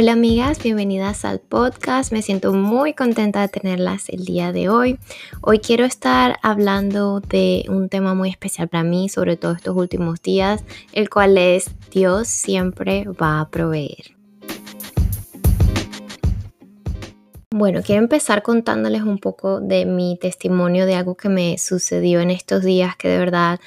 Hola amigas, bienvenidas al podcast. Me siento muy contenta de tenerlas el día de hoy. Hoy quiero estar hablando de un tema muy especial para mí, sobre todo estos últimos días, el cual es Dios siempre va a proveer. Bueno, quiero empezar contándoles un poco de mi testimonio de algo que me sucedió en estos días que de verdad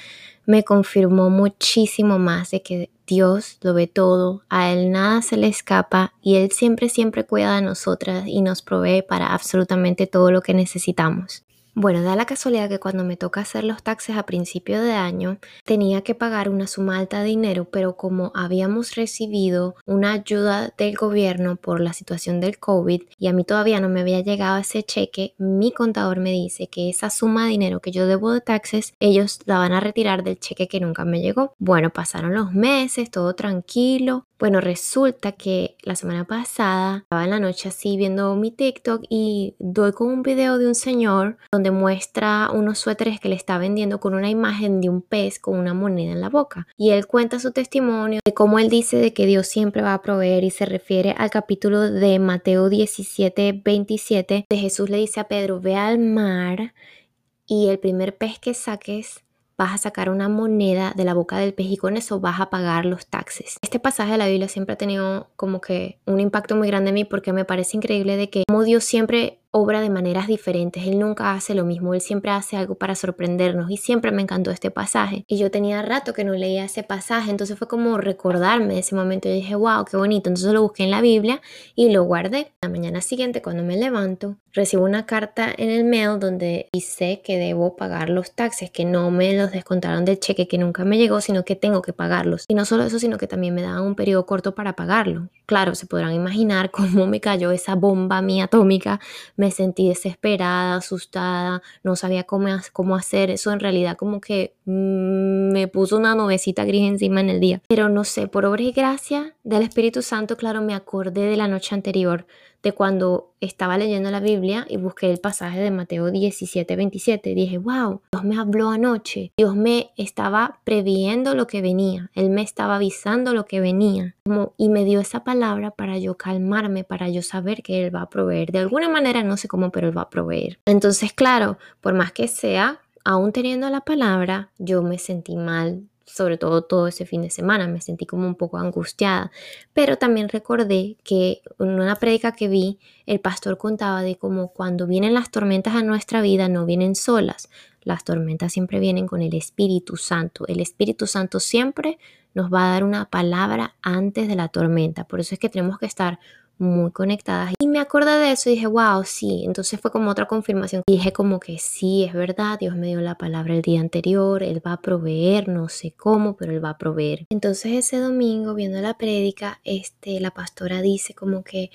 me confirmó muchísimo más de que Dios lo ve todo, a Él nada se le escapa y Él siempre, siempre cuida de nosotras y nos provee para absolutamente todo lo que necesitamos. Bueno, da la casualidad que cuando me toca hacer los taxes a principio de año, tenía que pagar una suma alta de dinero, pero como habíamos recibido una ayuda del gobierno por la situación del COVID y a mí todavía no me había llegado ese cheque, mi contador me dice que esa suma de dinero que yo debo de taxes, ellos la van a retirar del cheque que nunca me llegó. Bueno, pasaron los meses, todo tranquilo, bueno, resulta que la semana pasada estaba en la noche así viendo mi TikTok y doy con un video de un señor donde muestra unos suéteres que le está vendiendo con una imagen de un pez con una moneda en la boca. Y él cuenta su testimonio de cómo él dice de que Dios siempre va a proveer y se refiere al capítulo de Mateo 17, 27, de Jesús le dice a Pedro, ve al mar y el primer pez que saques vas a sacar una moneda de la boca del pez y con eso vas a pagar los taxes. Este pasaje de la Biblia siempre ha tenido como que un impacto muy grande en mí porque me parece increíble de que como Dios siempre obra de maneras diferentes, Él nunca hace lo mismo, Él siempre hace algo para sorprendernos y siempre me encantó este pasaje. Y yo tenía rato que no leía ese pasaje, entonces fue como recordarme de ese momento y dije, wow, qué bonito, entonces lo busqué en la Biblia y lo guardé. La mañana siguiente cuando me levanto, recibo una carta en el mail donde dice que debo pagar los taxes, que no me los descontaron del cheque que nunca me llegó, sino que tengo que pagarlos. Y no solo eso, sino que también me daban un periodo corto para pagarlo. Claro, se podrán imaginar cómo me cayó esa bomba mía atómica me sentí desesperada, asustada, no sabía cómo, cómo hacer eso, en realidad como que mm, me puso una nubecita gris encima en el día. Pero no sé, por obra y gracia del Espíritu Santo, claro, me acordé de la noche anterior de cuando estaba leyendo la Biblia y busqué el pasaje de Mateo 17, 27. Dije, wow, Dios me habló anoche. Dios me estaba previendo lo que venía. Él me estaba avisando lo que venía. y me dio esa palabra para yo calmarme, para yo saber que Él va a proveer. De alguna manera, no sé cómo, pero Él va a proveer. Entonces, claro, por más que sea, aún teniendo la palabra, yo me sentí mal sobre todo todo ese fin de semana, me sentí como un poco angustiada, pero también recordé que en una prédica que vi, el pastor contaba de cómo cuando vienen las tormentas a nuestra vida no vienen solas, las tormentas siempre vienen con el Espíritu Santo, el Espíritu Santo siempre nos va a dar una palabra antes de la tormenta, por eso es que tenemos que estar muy conectadas. Y me acordé de eso y dije, wow, sí. Entonces fue como otra confirmación. dije como que sí, es verdad, Dios me dio la palabra el día anterior, Él va a proveer, no sé cómo, pero Él va a proveer. Entonces ese domingo, viendo la prédica, este, la pastora dice como que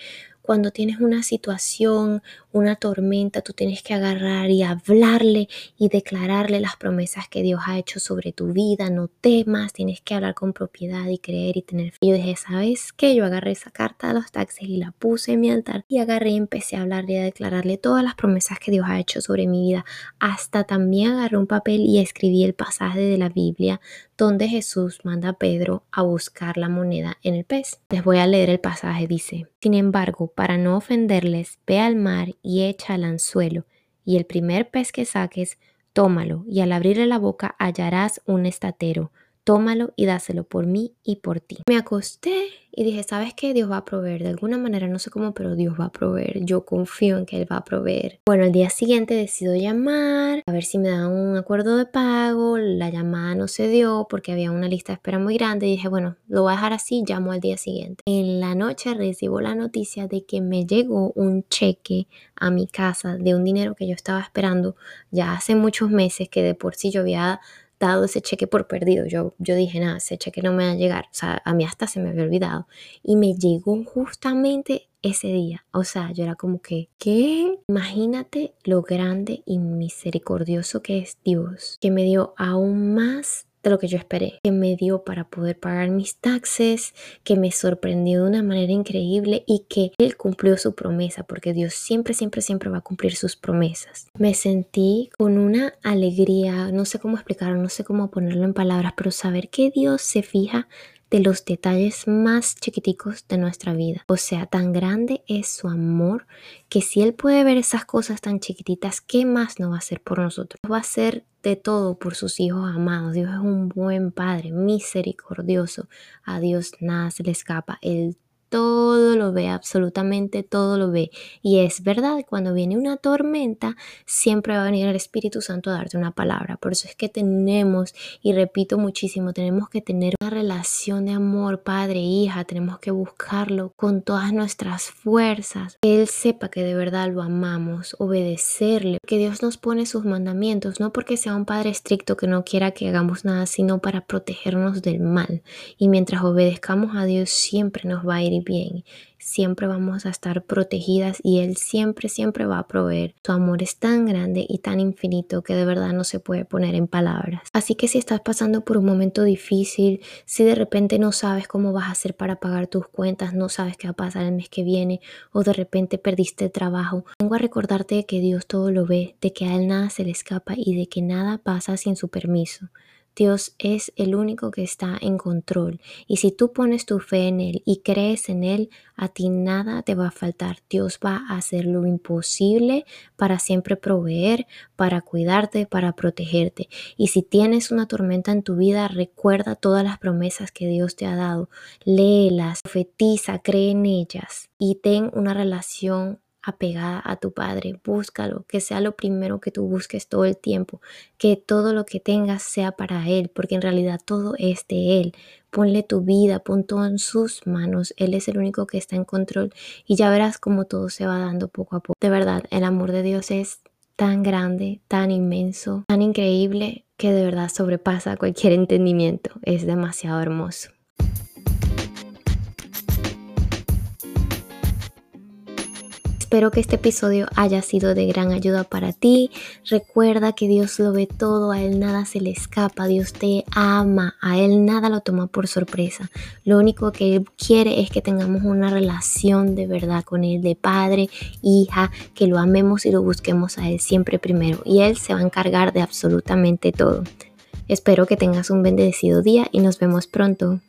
cuando tienes una situación, una tormenta, tú tienes que agarrar y hablarle y declararle las promesas que Dios ha hecho sobre tu vida. No temas, tienes que hablar con propiedad y creer y tener fe. Yo dije, ¿sabes qué? Yo agarré esa carta de los taxis y la puse en mi altar y agarré y empecé a hablarle y a declararle todas las promesas que Dios ha hecho sobre mi vida. Hasta también agarré un papel y escribí el pasaje de la Biblia donde Jesús manda a Pedro a buscar la moneda en el pez. Les voy a leer el pasaje, dice, sin embargo, para no ofenderles, ve al mar y echa al anzuelo, y el primer pez que saques, tómalo, y al abrirle la boca hallarás un estatero. Tómalo y dáselo por mí y por ti. Me acosté y dije, ¿sabes qué? Dios va a proveer. De alguna manera, no sé cómo, pero Dios va a proveer. Yo confío en que Él va a proveer. Bueno, el día siguiente decido llamar, a ver si me dan un acuerdo de pago. La llamada no se dio porque había una lista de espera muy grande. Y dije, bueno, lo voy a dejar así, llamo al día siguiente. En la noche recibo la noticia de que me llegó un cheque a mi casa de un dinero que yo estaba esperando ya hace muchos meses, que de por sí yo dado ese cheque por perdido. Yo, yo dije, nada, ese cheque no me va a llegar. O sea, a mí hasta se me había olvidado. Y me llegó justamente ese día. O sea, yo era como que, ¿qué? Imagínate lo grande y misericordioso que es Dios, que me dio aún más lo que yo esperé, que me dio para poder pagar mis taxes, que me sorprendió de una manera increíble y que Él cumplió su promesa, porque Dios siempre, siempre, siempre va a cumplir sus promesas. Me sentí con una alegría, no sé cómo explicarlo, no sé cómo ponerlo en palabras, pero saber que Dios se fija de los detalles más chiquiticos de nuestra vida. O sea, tan grande es su amor que si Él puede ver esas cosas tan chiquititas, ¿qué más no va a hacer por nosotros? Va a hacer de todo por sus hijos amados. Dios es un buen Padre, misericordioso. A Dios nada se le escapa. Él todo lo ve, absolutamente todo lo ve. Y es verdad, cuando viene una tormenta, siempre va a venir el Espíritu Santo a darte una palabra. Por eso es que tenemos, y repito muchísimo, tenemos que tener una relación de amor, padre, hija, tenemos que buscarlo con todas nuestras fuerzas. Que Él sepa que de verdad lo amamos, obedecerle, que Dios nos pone sus mandamientos, no porque sea un padre estricto que no quiera que hagamos nada, sino para protegernos del mal. Y mientras obedezcamos a Dios, siempre nos va a ir bien. Siempre vamos a estar protegidas y Él siempre, siempre va a proveer. Su amor es tan grande y tan infinito que de verdad no se puede poner en palabras. Así que si estás pasando por un momento difícil, si de repente no sabes cómo vas a hacer para pagar tus cuentas, no sabes qué va a pasar el mes que viene o de repente perdiste trabajo, vengo a recordarte de que Dios todo lo ve, de que a Él nada se le escapa y de que nada pasa sin su permiso. Dios es el único que está en control. Y si tú pones tu fe en Él y crees en Él, a ti nada te va a faltar. Dios va a hacer lo imposible para siempre proveer, para cuidarte, para protegerte. Y si tienes una tormenta en tu vida, recuerda todas las promesas que Dios te ha dado. Léelas, profetiza, cree en ellas y ten una relación apegada a tu Padre. Búscalo, que sea lo primero que tú busques todo el tiempo, que todo lo que tengas sea para Él, porque en realidad todo es de Él. Ponle tu vida, pon todo en sus manos. Él es el único que está en control y ya verás cómo todo se va dando poco a poco. De verdad, el amor de Dios es tan grande, tan inmenso, tan increíble que de verdad sobrepasa cualquier entendimiento. Es demasiado hermoso. Espero que este episodio haya sido de gran ayuda para ti. Recuerda que Dios lo ve todo, a Él nada se le escapa, Dios te ama, a Él nada lo toma por sorpresa. Lo único que Él quiere es que tengamos una relación de verdad con Él, de padre, hija, que lo amemos y lo busquemos a Él siempre primero. Y Él se va a encargar de absolutamente todo. Espero que tengas un bendecido día y nos vemos pronto.